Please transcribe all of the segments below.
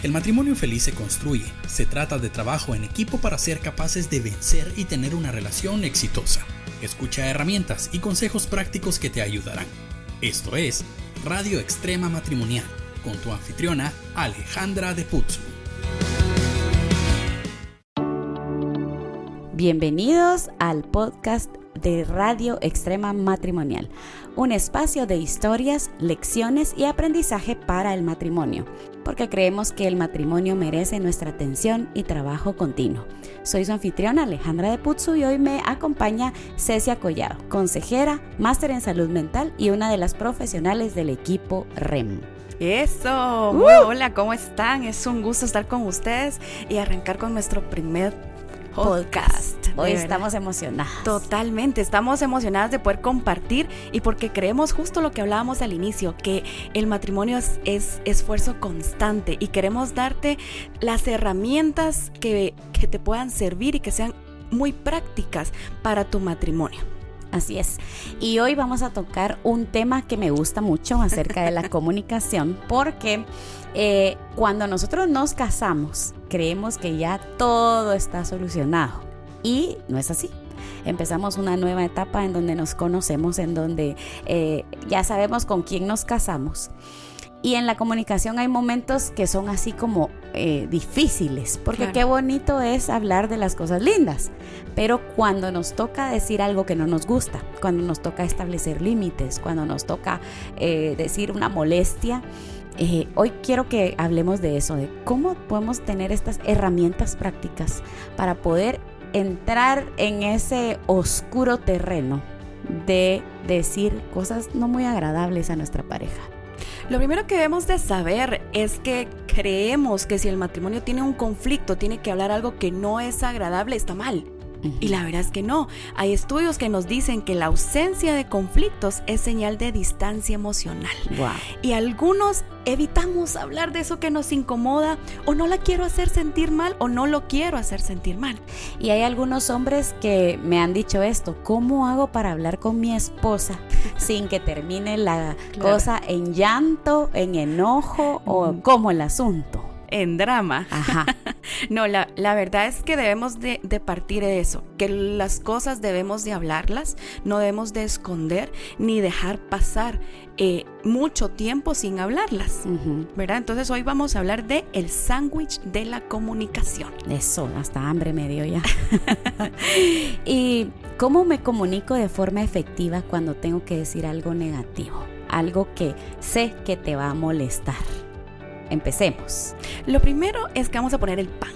El matrimonio feliz se construye. Se trata de trabajo en equipo para ser capaces de vencer y tener una relación exitosa. Escucha herramientas y consejos prácticos que te ayudarán. Esto es Radio Extrema Matrimonial con tu anfitriona Alejandra de Putzu. Bienvenidos al podcast de Radio Extrema Matrimonial, un espacio de historias, lecciones y aprendizaje para el matrimonio, porque creemos que el matrimonio merece nuestra atención y trabajo continuo. Soy su anfitriona Alejandra de Putzu y hoy me acompaña Cecia Collado, consejera, máster en salud mental y una de las profesionales del equipo REM. Eso, uh. hola, ¿cómo están? Es un gusto estar con ustedes y arrancar con nuestro primer podcast. Hoy estamos emocionadas. Totalmente, estamos emocionadas de poder compartir y porque creemos justo lo que hablábamos al inicio, que el matrimonio es, esfuerzo constante y queremos darte las herramientas que, que te puedan servir y que sean muy prácticas para tu matrimonio. Así es. Y hoy vamos a tocar un tema que me gusta mucho acerca de la comunicación, porque eh, cuando nosotros nos casamos, creemos que ya todo está solucionado. Y no es así. Empezamos una nueva etapa en donde nos conocemos, en donde eh, ya sabemos con quién nos casamos. Y en la comunicación hay momentos que son así como eh, difíciles, porque qué bonito es hablar de las cosas lindas, pero cuando nos toca decir algo que no nos gusta, cuando nos toca establecer límites, cuando nos toca eh, decir una molestia, eh, hoy quiero que hablemos de eso, de cómo podemos tener estas herramientas prácticas para poder entrar en ese oscuro terreno de decir cosas no muy agradables a nuestra pareja. Lo primero que debemos de saber es que creemos que si el matrimonio tiene un conflicto, tiene que hablar algo que no es agradable, está mal. Y la verdad es que no. Hay estudios que nos dicen que la ausencia de conflictos es señal de distancia emocional. Y algunos evitamos hablar de eso que nos incomoda o no la quiero hacer sentir mal o no lo quiero hacer sentir mal. Y hay algunos hombres que me han dicho esto, ¿cómo hago para hablar con mi esposa sin que termine la cosa en llanto, en enojo o como el asunto? En drama. Ajá. no, la, la, verdad es que debemos de, partir de eso, que las cosas debemos de hablarlas, no debemos de esconder ni dejar pasar eh, mucho tiempo sin hablarlas, ¿verdad? Entonces hoy vamos a hablar de el sándwich de la comunicación. Eso, hasta hambre me dio ya. ¿Y cómo me comunico de forma efectiva cuando tengo que decir algo negativo? Algo que sé que te va a molestar. Empecemos. Lo primero es que vamos a poner el pan.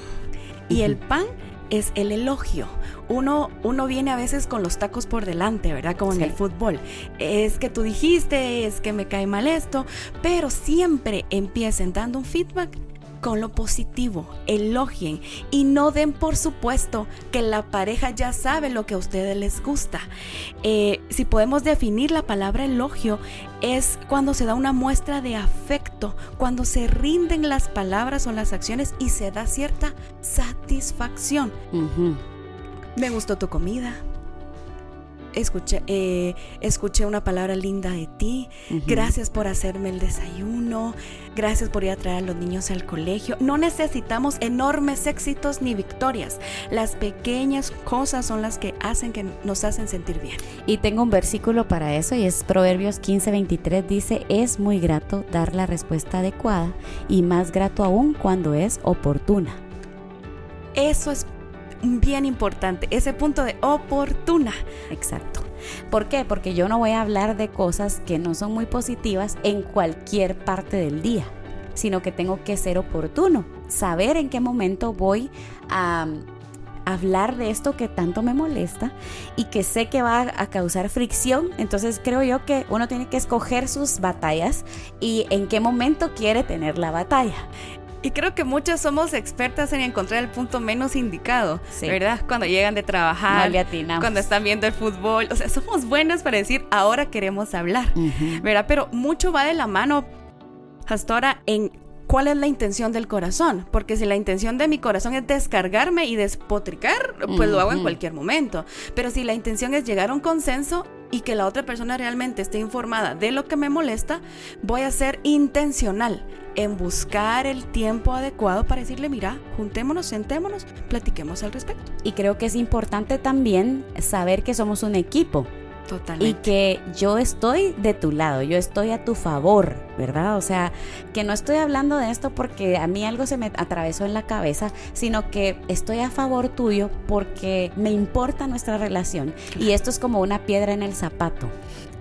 Y el pan es el elogio. Uno, uno viene a veces con los tacos por delante, ¿verdad? Como en el fútbol. Es que tú dijiste, es que me cae mal esto, pero siempre empiecen dando un feedback con lo positivo, elogien y no den por supuesto que la pareja ya sabe lo que a ustedes les gusta. Eh, si podemos definir la palabra elogio, es cuando se da una muestra de afecto, cuando se rinden las palabras o las acciones y se da cierta satisfacción. Me gustó tu comida, escuché, eh, escuché una palabra linda de ti, gracias por hacerme el desayuno, gracias por ir a traer a los niños al colegio. No necesitamos enormes éxitos ni victorias, las pequeñas cosas son las que hacen que nos hacen sentir bien. Y tengo un versículo para eso y es Proverbios 15:23 dice, es muy grato dar la respuesta adecuada y más grato aún cuando es oportuna. Eso es bien importante, ese punto de oportuna. Exacto. ¿Por qué? Porque yo no voy a hablar de cosas que no son muy positivas en cualquier parte del día, sino que tengo que ser oportuno, saber en qué momento voy a hablar de esto que tanto me molesta y que sé que va a causar fricción. Entonces creo yo que uno tiene que escoger sus batallas y en qué momento quiere tener la batalla. Y creo que muchas somos expertas en encontrar el punto menos indicado, ¿verdad? Cuando llegan de trabajar, cuando están viendo el fútbol, o sea, somos buenas para decir, ahora queremos hablar, ¿verdad? Pero mucho va de la mano hasta ahora en cuál es la intención del corazón, porque si la intención de mi corazón es descargarme y despotricar, pues lo hago en cualquier momento, pero si la intención es llegar a un consenso, y que la otra persona realmente esté informada de lo que me molesta, voy a ser intencional en buscar el tiempo adecuado para decirle, mira, juntémonos, sentémonos, platiquemos al respecto. Y creo que es importante también saber que somos un equipo. Totalmente. Y que yo estoy de tu lado, yo estoy a tu favor, ¿verdad? O sea, que no estoy hablando de esto porque a mí algo se me atravesó en la cabeza, sino que estoy a favor tuyo porque me importa nuestra relación. Y esto es como una piedra en el zapato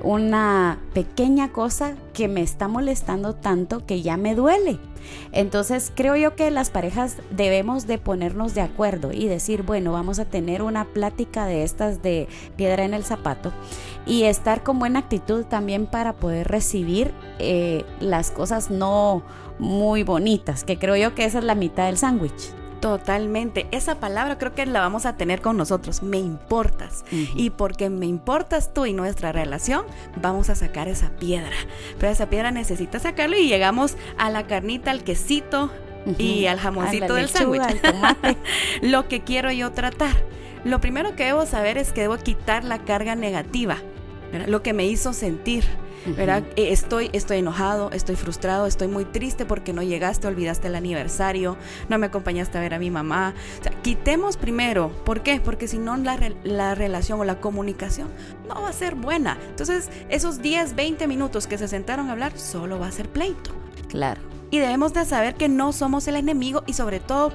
una pequeña cosa que me está molestando tanto que ya me duele. Entonces creo yo que las parejas debemos de ponernos de acuerdo y decir, bueno, vamos a tener una plática de estas de piedra en el zapato y estar con buena actitud también para poder recibir eh, las cosas no muy bonitas, que creo yo que esa es la mitad del sándwich. Totalmente. Esa palabra creo que la vamos a tener con nosotros. Me importas. Y porque me importas tú y nuestra relación, vamos a sacar esa piedra. Pero esa piedra necesita sacarlo y llegamos a la carnita, al quesito y al jamoncito del sándwich. Lo que quiero yo tratar. Lo primero que debo saber es que debo quitar la carga negativa, lo que me hizo sentir ¿verdad? Eh, estoy, estoy enojado, estoy frustrado, estoy muy triste porque no llegaste, olvidaste el aniversario, no me acompañaste a ver a mi mamá. O sea, quitemos primero. ¿Por qué? Porque si no, la, la relación o la comunicación no va a ser buena. Entonces, esos 10, 20 minutos que se sentaron a hablar, solo va a ser pleito. Claro. Y debemos de saber que no somos el enemigo y sobre todo,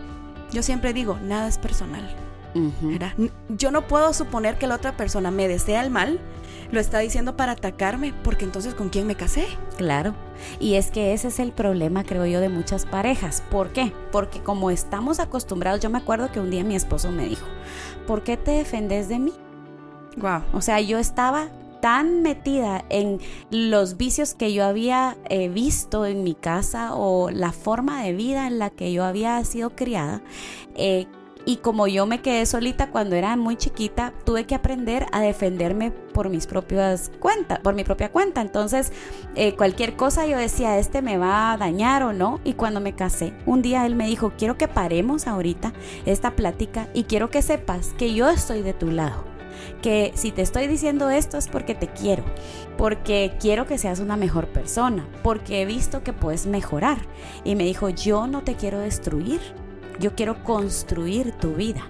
yo siempre digo, nada es personal. Yo no puedo suponer que la otra persona me desea el mal, lo está diciendo para atacarme, porque entonces ¿con quién me casé? Claro. Y es que ese es el problema, creo yo, de muchas parejas. ¿Por qué? Porque como estamos acostumbrados, yo me acuerdo que un día mi esposo me dijo, ¿por qué te defendes de mí? Wow. O sea, yo estaba tan metida en los vicios que yo había eh, visto en mi casa o la forma de vida en la que yo había sido criada, eh, y como yo me quedé solita cuando era muy chiquita, tuve que aprender a defenderme por mis propias cuentas, por mi propia cuenta. Entonces, eh, cualquier cosa yo decía, este me va a dañar o no. Y cuando me casé, un día él me dijo, quiero que paremos ahorita esta plática y quiero que sepas que yo estoy de tu lado que si te estoy diciendo esto es porque te quiero, porque quiero que seas una mejor persona, porque he visto que puedes mejorar. Y me dijo, yo no te quiero destruir, yo quiero construir tu vida.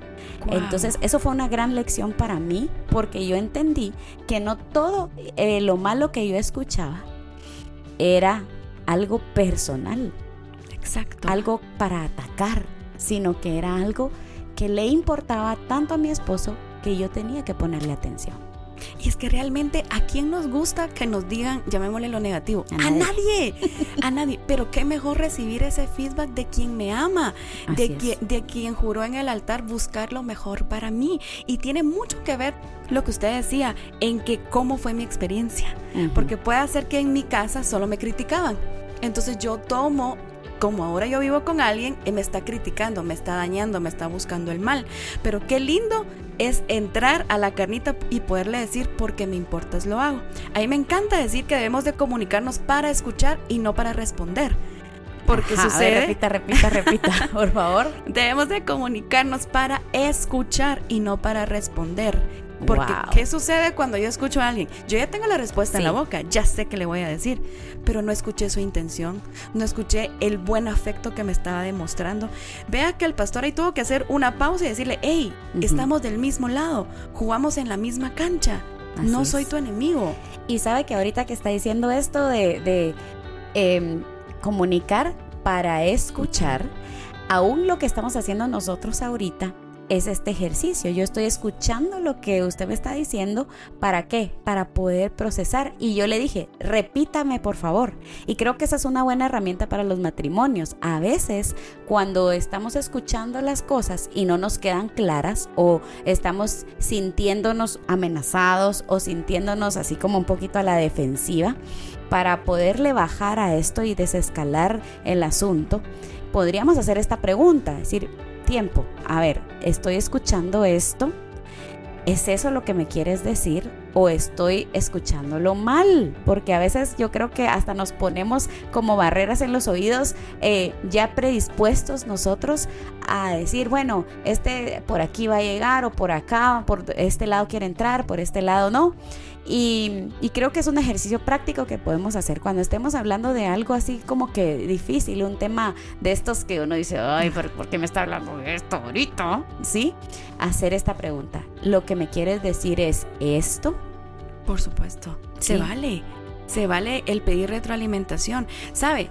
Entonces, eso fue una gran lección para mí porque yo entendí que no todo eh, lo malo que yo escuchaba era algo personal. Exacto. Algo para atacar, sino que era algo que le importaba tanto a mi esposo que yo tenía que ponerle atención. Y es que realmente a quién nos gusta que nos digan, llamémosle lo negativo, a, nadie. a nadie. Pero qué mejor recibir ese feedback de quien me ama, de, de quien juró en el altar buscar lo mejor para mí. Y tiene mucho que ver lo que usted decía, en que cómo fue mi experiencia. Porque puede ser que en mi casa solo me criticaban. Entonces yo tomo como ahora yo vivo con alguien, y me está criticando, me está dañando, me está buscando el mal. Pero qué lindo es entrar a la carnita y poderle decir porque me importas lo hago. A mí me encanta decir que debemos de comunicarnos para escuchar y no para responder. Porque sucede. repita, repita, repita, por favor. Debemos de comunicarnos para escuchar y no para responder. Porque, ¿qué sucede cuando yo escucho a alguien? Yo ya tengo la respuesta en la boca, ya sé qué le voy a decir, pero no escuché su intención, no escuché el buen afecto que me estaba demostrando. Vea que el pastor ahí tuvo que hacer una pausa y decirle, hey, estamos del mismo lado, jugamos en la misma cancha, no soy tu enemigo. Y sabe que ahorita que está diciendo esto de, em, comunicar para escuchar, aún lo que estamos haciendo nosotros ahorita, es este ejercicio. Yo estoy escuchando lo que usted me está diciendo. ¿Para qué? Para poder procesar. Y yo le dije, repítame por favor. Y creo que esa es una buena herramienta para los matrimonios. A veces cuando estamos escuchando las cosas y no nos quedan claras o estamos sintiéndonos amenazados o sintiéndonos así como un poquito a la defensiva, para poderle bajar a esto y desescalar el asunto, podríamos hacer esta pregunta, decir, tiempo. A ver, estoy escuchando esto. ¿Es eso lo que me quieres decir? o estoy escuchándolo mal, porque a veces yo creo que hasta nos ponemos como barreras en los oídos eh, ya predispuestos nosotros a decir, bueno, este por aquí va a llegar o por acá, por este lado quiere entrar, por este lado no. Y, creo que es un ejercicio práctico que podemos hacer cuando estemos hablando de algo así como que difícil, un tema de estos que uno dice, ay, ¿por, qué me está hablando de esto ahorita? ¿Sí? Hacer esta pregunta. ¿Lo que me quieres decir es esto? Por supuesto. Se vale. Se vale el pedir retroalimentación. ¿Sabe?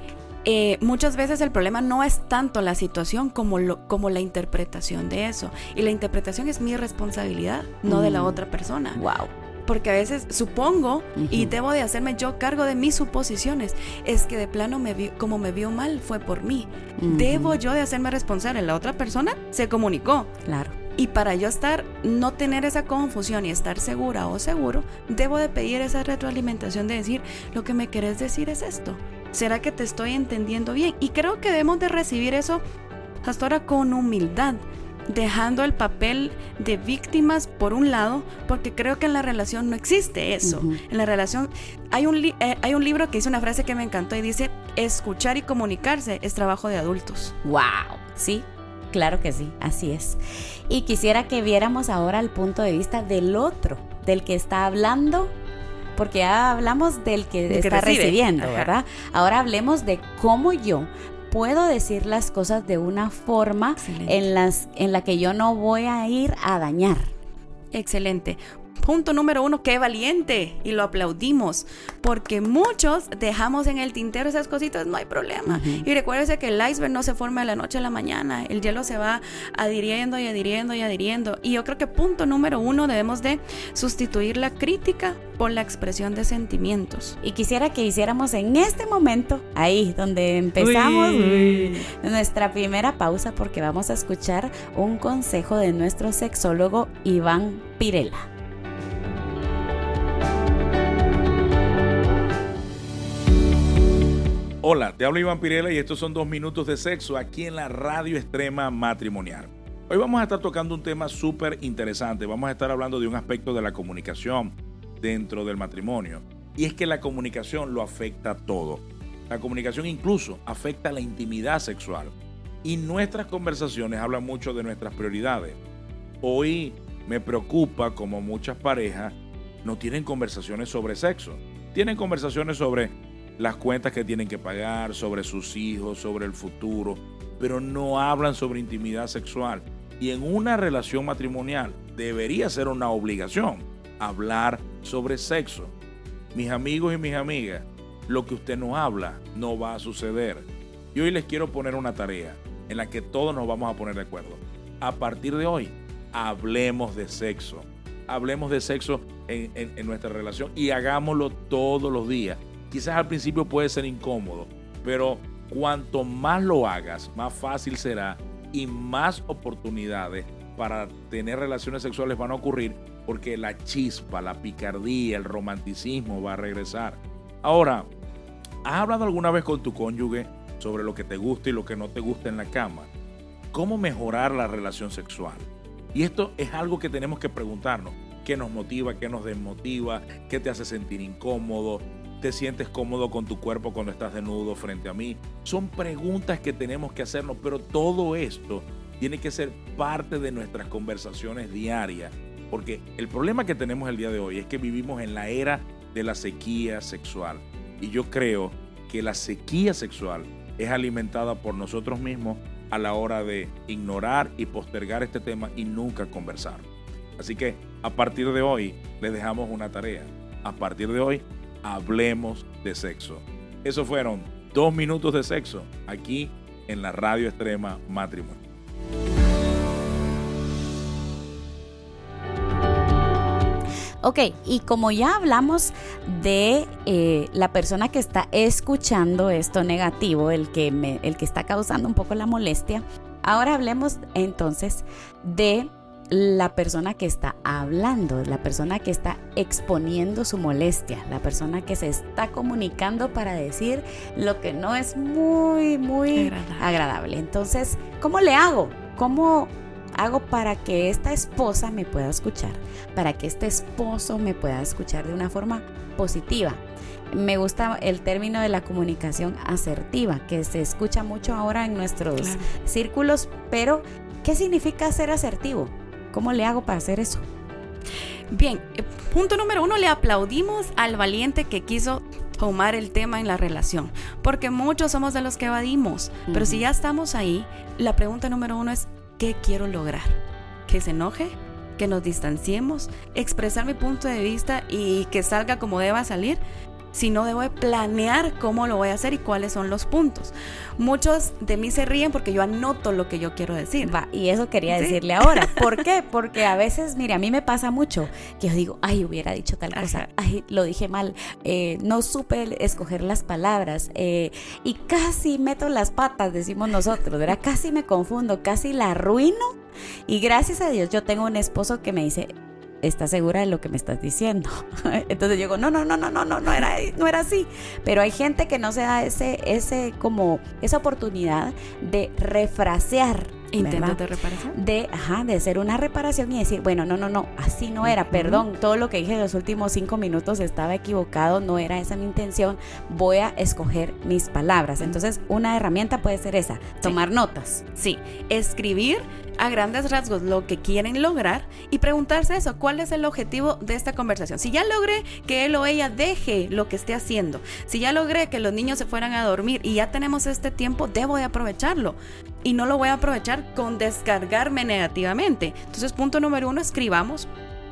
Eh, muchas veces el problema no es tanto la situación como, lo, como la interpretación de eso. Y la interpretación es mi responsabilidad, no de la mm. otra persona. Wow porque a veces supongo y debo de hacerme yo cargo de mis suposiciones. Es que de plano me como me vio mal fue por mí. Debo yo de hacerme responsable. La otra persona se comunicó. Claro. Y para yo estar, no tener esa confusión y estar segura o seguro, debo de pedir esa retroalimentación de decir, lo que me querés decir es esto. ¿Será que te estoy entendiendo bien? Y creo que debemos de recibir eso hasta ahora con humildad dejando el papel de víctimas por un lado, porque creo que en la relación no existe eso. En la relación hay un, eh, hay un libro que dice una frase que me encantó y dice, escuchar y comunicarse es trabajo de adultos. ¡Wow! Sí, claro que sí, así es. Y quisiera que viéramos ahora el punto de vista del otro, del que está hablando porque ya hablamos del que, está recibiendo, ¿verdad? Ahora hablemos de cómo yo puedo decir las cosas de una forma en, las, en la que yo no voy a ir a dañar. Excelente. Punto número uno, qué valiente. Y lo aplaudimos. Porque muchos dejamos en el tintero esas cositas, no hay problema. Y recuérdese que el iceberg no se forma de la noche a la mañana. El hielo se va adhiriendo y adhiriendo y adhiriendo. Y yo creo que punto número uno, debemos de sustituir la crítica por la expresión de sentimientos. Y quisiera que hiciéramos en este momento, ahí donde empezamos nuestra primera pausa, porque vamos a escuchar un consejo de nuestro sexólogo Iván Pirela. Hola, te hablo Iván Pirela y estos son dos minutos de sexo aquí en la radio extrema matrimonial. Hoy vamos a estar tocando un tema súper interesante. Vamos a estar hablando de un aspecto de la comunicación dentro del matrimonio. Y es que la comunicación lo afecta todo. La comunicación incluso afecta la intimidad sexual. Y nuestras conversaciones hablan mucho de nuestras prioridades. Hoy me preocupa como muchas parejas no tienen conversaciones sobre sexo. Tienen conversaciones sobre las cuentas que tienen que pagar, sobre sus hijos, sobre el futuro, pero no hablan sobre intimidad sexual. Y en una relación matrimonial debería ser una obligación hablar sobre sexo. Mis amigos y mis amigas, lo que usted no habla no va a suceder. Y hoy les quiero poner una tarea en la que todos nos vamos a poner de acuerdo. A partir de hoy, hablemos de sexo. Hablemos de sexo en, en nuestra relación y hagámoslo todos los días quizás al principio puede ser incómodo, pero cuanto más lo hagas, más fácil será y más oportunidades para tener relaciones sexuales van a ocurrir porque la chispa, la picardía, el romanticismo va a regresar. Ahora, ¿has hablado alguna vez con tu cónyuge sobre lo que te gusta y lo que no te gusta en la cama? ¿Cómo mejorar la relación sexual? Y esto es algo que tenemos que preguntarnos. ¿Qué nos motiva? ¿Qué nos desmotiva? ¿Qué te hace sentir incómodo? Te sientes cómodo con tu cuerpo cuando estás desnudo frente a mí. Son preguntas que tenemos que hacernos, pero todo esto tiene que ser parte de nuestras conversaciones diarias. Porque el problema que tenemos el día de hoy es que vivimos en la era de la sequía sexual. Y yo creo que la sequía sexual es alimentada por nosotros mismos a la hora de ignorar y postergar este tema y nunca conversar. Así que a partir de hoy les dejamos una tarea. A partir de hoy hablemos de sexo. Eso fueron dos minutos de sexo aquí en la radio extrema matrimonio. Ok, y como ya hablamos de eh, la persona que está escuchando esto negativo, el que, el que está causando un poco la molestia, ahora hablemos entonces de la persona que está hablando, la persona que está exponiendo su molestia, la persona que se está comunicando para decir lo que no es muy, muy agradable. Entonces, ¿cómo le hago? ¿Cómo hago para que esta esposa me pueda escuchar? Para que este esposo me pueda escuchar de una forma positiva. Me gusta el término de la comunicación asertiva, que se escucha mucho ahora en nuestros círculos, pero ¿qué significa ser asertivo? ¿Cómo le hago para hacer eso? Bien, eh, punto número uno, le aplaudimos al valiente que quiso tomar el tema en la relación, porque muchos somos de los que evadimos, pero si ya estamos ahí, la pregunta número uno es, ¿qué quiero lograr? ¿Que se enoje? ¿Que nos distanciemos? ¿Expresar mi punto de vista y que salga como deba salir? Sino debo planear cómo lo voy a hacer y cuáles son los puntos. Muchos de mí se ríen porque yo anoto lo que yo quiero decir. Va, y eso quería decirle ahora. ¿Por qué? Porque a veces, mire, a mí me pasa mucho que yo digo, ay, hubiera dicho tal cosa, ay, lo dije mal, eh, no supe escoger las palabras eh, y casi meto las patas, decimos nosotros, ¿verdad? Casi me confundo, casi la arruino. Y gracias a Dios yo tengo un esposo que me dice, ¿estás segura de lo que me estás diciendo? Entonces yo digo, no, no, no, no, no, no, no era, no era así. Pero hay gente que no se da ese, ese, como, esa oportunidad de refrasear Intentos de reparación. De, ajá, de hacer una reparación y decir, bueno, no, no, no, así no era, perdón, todo lo que dije en los últimos cinco minutos estaba equivocado, no era esa mi intención, voy a escoger mis palabras. Entonces, una herramienta puede ser esa, tomar notas. Sí, escribir a grandes rasgos lo que quieren lograr y preguntarse eso, ¿cuál es el objetivo de esta conversación? Si ya logré que él o ella deje lo que esté haciendo, si ya logré que los niños se fueran a dormir y ya tenemos este tiempo, debo de aprovecharlo y no lo voy a aprovechar con descargarme negativamente. Entonces, punto número uno, escribamos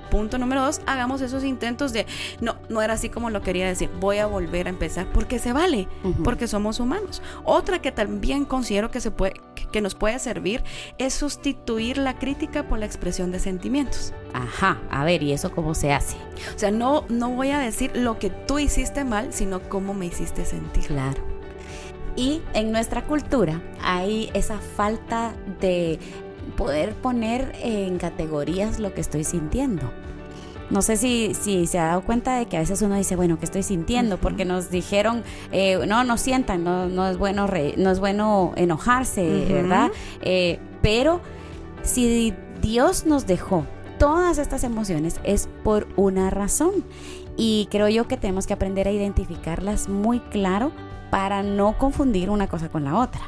punto número dos, hagamos esos intentos de, no, no era así como lo quería decir, voy a volver a empezar, porque se vale, porque somos humanos. Otra que también considero que, se puede, que nos puede servir es sustituir la crítica por la expresión de sentimientos. Ajá, a ver, ¿y eso cómo se hace? O sea, no, no voy a decir lo que tú hiciste mal, sino cómo me hiciste sentir. Claro. Y en nuestra cultura hay esa falta de poder poner en categorías lo que estoy sintiendo. No sé si, si se ha dado cuenta de que a veces uno dice, bueno, ¿qué estoy sintiendo? Porque nos dijeron, eh, no, no sientan, no, no, es, bueno no es bueno enojarse, ¿verdad? Eh, pero si Dios nos dejó todas estas emociones es por una razón. Y creo yo que tenemos que aprender a identificarlas muy claro para no confundir una cosa con la otra.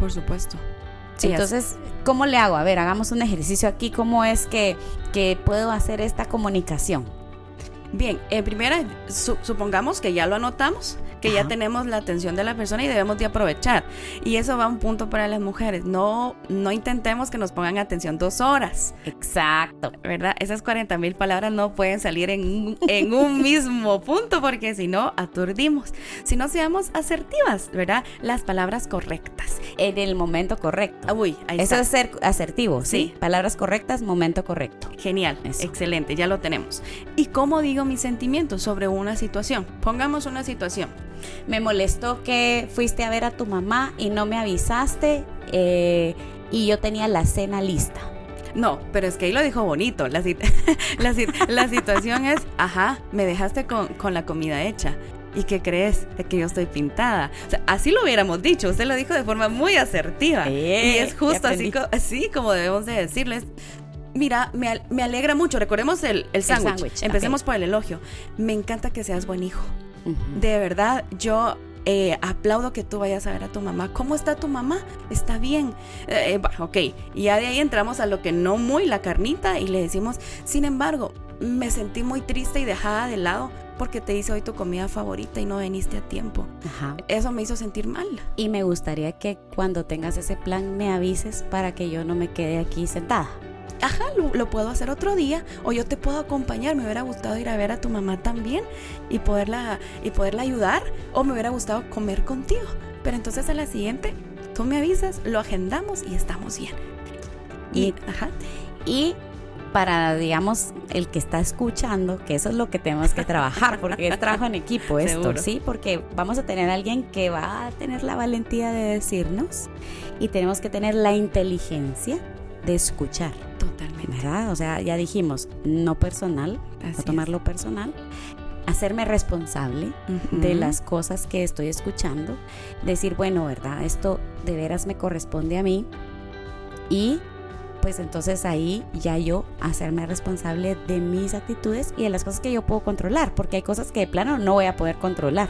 Por supuesto. Entonces, ¿cómo le hago? A ver, hagamos un ejercicio aquí. ¿Cómo es que, que puedo hacer esta comunicación? Bien, en primera, supongamos que ya lo anotamos que ya tenemos la atención de la persona y debemos de aprovechar. Y eso va a un punto para las mujeres. No, no intentemos que nos pongan atención dos horas. Exacto. ¿Verdad? Esas 40 mil palabras no pueden salir en, en un mismo punto porque si no, aturdimos. Si no, seamos asertivas, ¿verdad? Las palabras correctas. En el momento correcto. Uy, ahí Eso es ser asertivo, ¿sí? Palabras correctas, momento correcto. Genial, excelente, ya lo tenemos. ¿Y cómo digo mis sentimientos sobre una situación? Pongamos una situación me molestó que fuiste a ver a tu mamá y no me avisaste eh, y yo tenía la cena lista. No, pero es que ahí lo dijo bonito. La, la, situación es, ajá, me dejaste con, con, la comida hecha. ¿Y qué crees? De que yo estoy pintada. O sea, así lo hubiéramos dicho. Usted lo dijo de forma muy asertiva. y es justo así, así como debemos de decirles. Mira, me, me alegra mucho. Recordemos el, el sándwich. Empecemos por el elogio. Me encanta que seas buen hijo. De verdad, yo eh, aplaudo que tú vayas a ver a tu mamá. ¿Cómo está tu mamá? Está bien. Eh, ok, y ya de ahí entramos a lo que no muy la carnita y le decimos, sin embargo, me sentí muy triste y dejada de lado porque te hice hoy tu comida favorita y no viniste a tiempo. Eso me hizo sentir mal. Y me gustaría que cuando tengas ese plan me avises para que yo no me quede aquí sentada ajá, lo, puedo hacer otro día o yo te puedo acompañar. Me hubiera gustado ir a ver a tu mamá también y poderla, y poderla ayudar o me hubiera gustado comer contigo. Pero entonces a la siguiente, tú me avisas, lo agendamos y estamos bien. Y, ajá. y para, digamos, el que está escuchando, que eso es lo que tenemos que trabajar, porque es trabajo en equipo esto, ¿sí? Porque vamos a tener a alguien que va a tener la valentía de decirnos y tenemos que tener la inteligencia de escuchar. Totalmente. ¿Verdad? O sea, ya dijimos, no personal, no tomarlo personal, hacerme responsable de las cosas que estoy escuchando, decir, bueno, ¿verdad? Esto de veras me corresponde a mí y pues entonces ahí ya yo hacerme responsable de mis actitudes y de las cosas que yo puedo controlar, porque hay cosas que de plano no voy a poder controlar.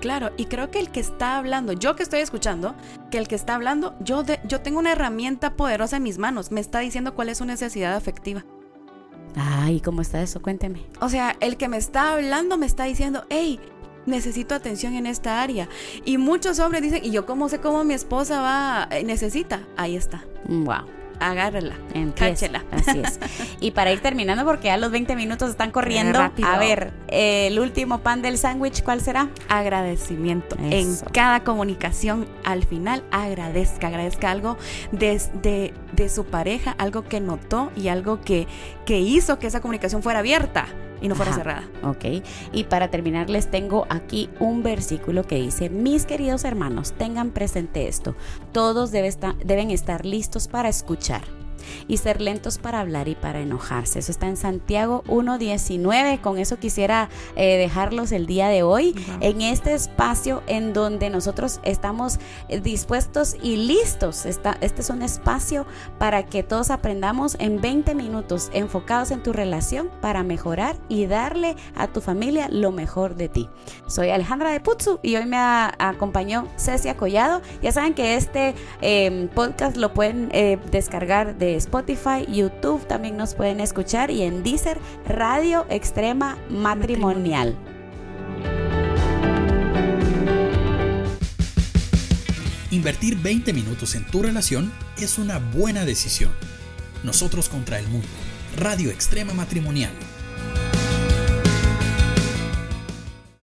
Claro, y creo que el que está hablando, yo que estoy escuchando, que el que está hablando, yo, yo tengo una herramienta poderosa en mis manos, me está diciendo cuál es su necesidad afectiva. Ay, ¿cómo está eso? Cuénteme. O sea, el que me está hablando me está diciendo, hey, necesito atención en esta área. Y muchos hombres dicen, ¿y yo cómo sé cómo mi esposa va, eh, necesita? Ahí está. Wow agárrela, cáchela. Así es. Y para ir terminando, porque ya los 20 minutos están corriendo, a ver, el último pan del sándwich, ¿cuál será? Agradecimiento. En cada comunicación, al final, agradezca, agradezca algo de, de, su pareja, algo que notó y algo que, que hizo que esa comunicación fuera abierta y no fuera cerrada. Ok. Y para terminar les tengo aquí un versículo que dice, mis queridos hermanos, tengan presente esto, todos deben estar listos para escuchar y ser lentos para hablar y para enojarse. Eso está en Santiago 1.19. Con eso quisiera eh, dejarlos el día de hoy en este espacio en donde nosotros estamos eh, dispuestos y listos. este es un espacio para que todos aprendamos en 20 minutos enfocados en tu relación para mejorar y darle a tu familia lo mejor de ti. Soy Alejandra de Putzu y hoy me acompañó Cecia Collado. Ya saben que este em, podcast lo pueden eh, descargar de Spotify, YouTube también nos pueden escuchar y en Deezer Radio Extrema Matrimonial. Invertir 20 minutos en tu relación es una buena decisión. Nosotros contra el mundo. Radio Extrema Matrimonial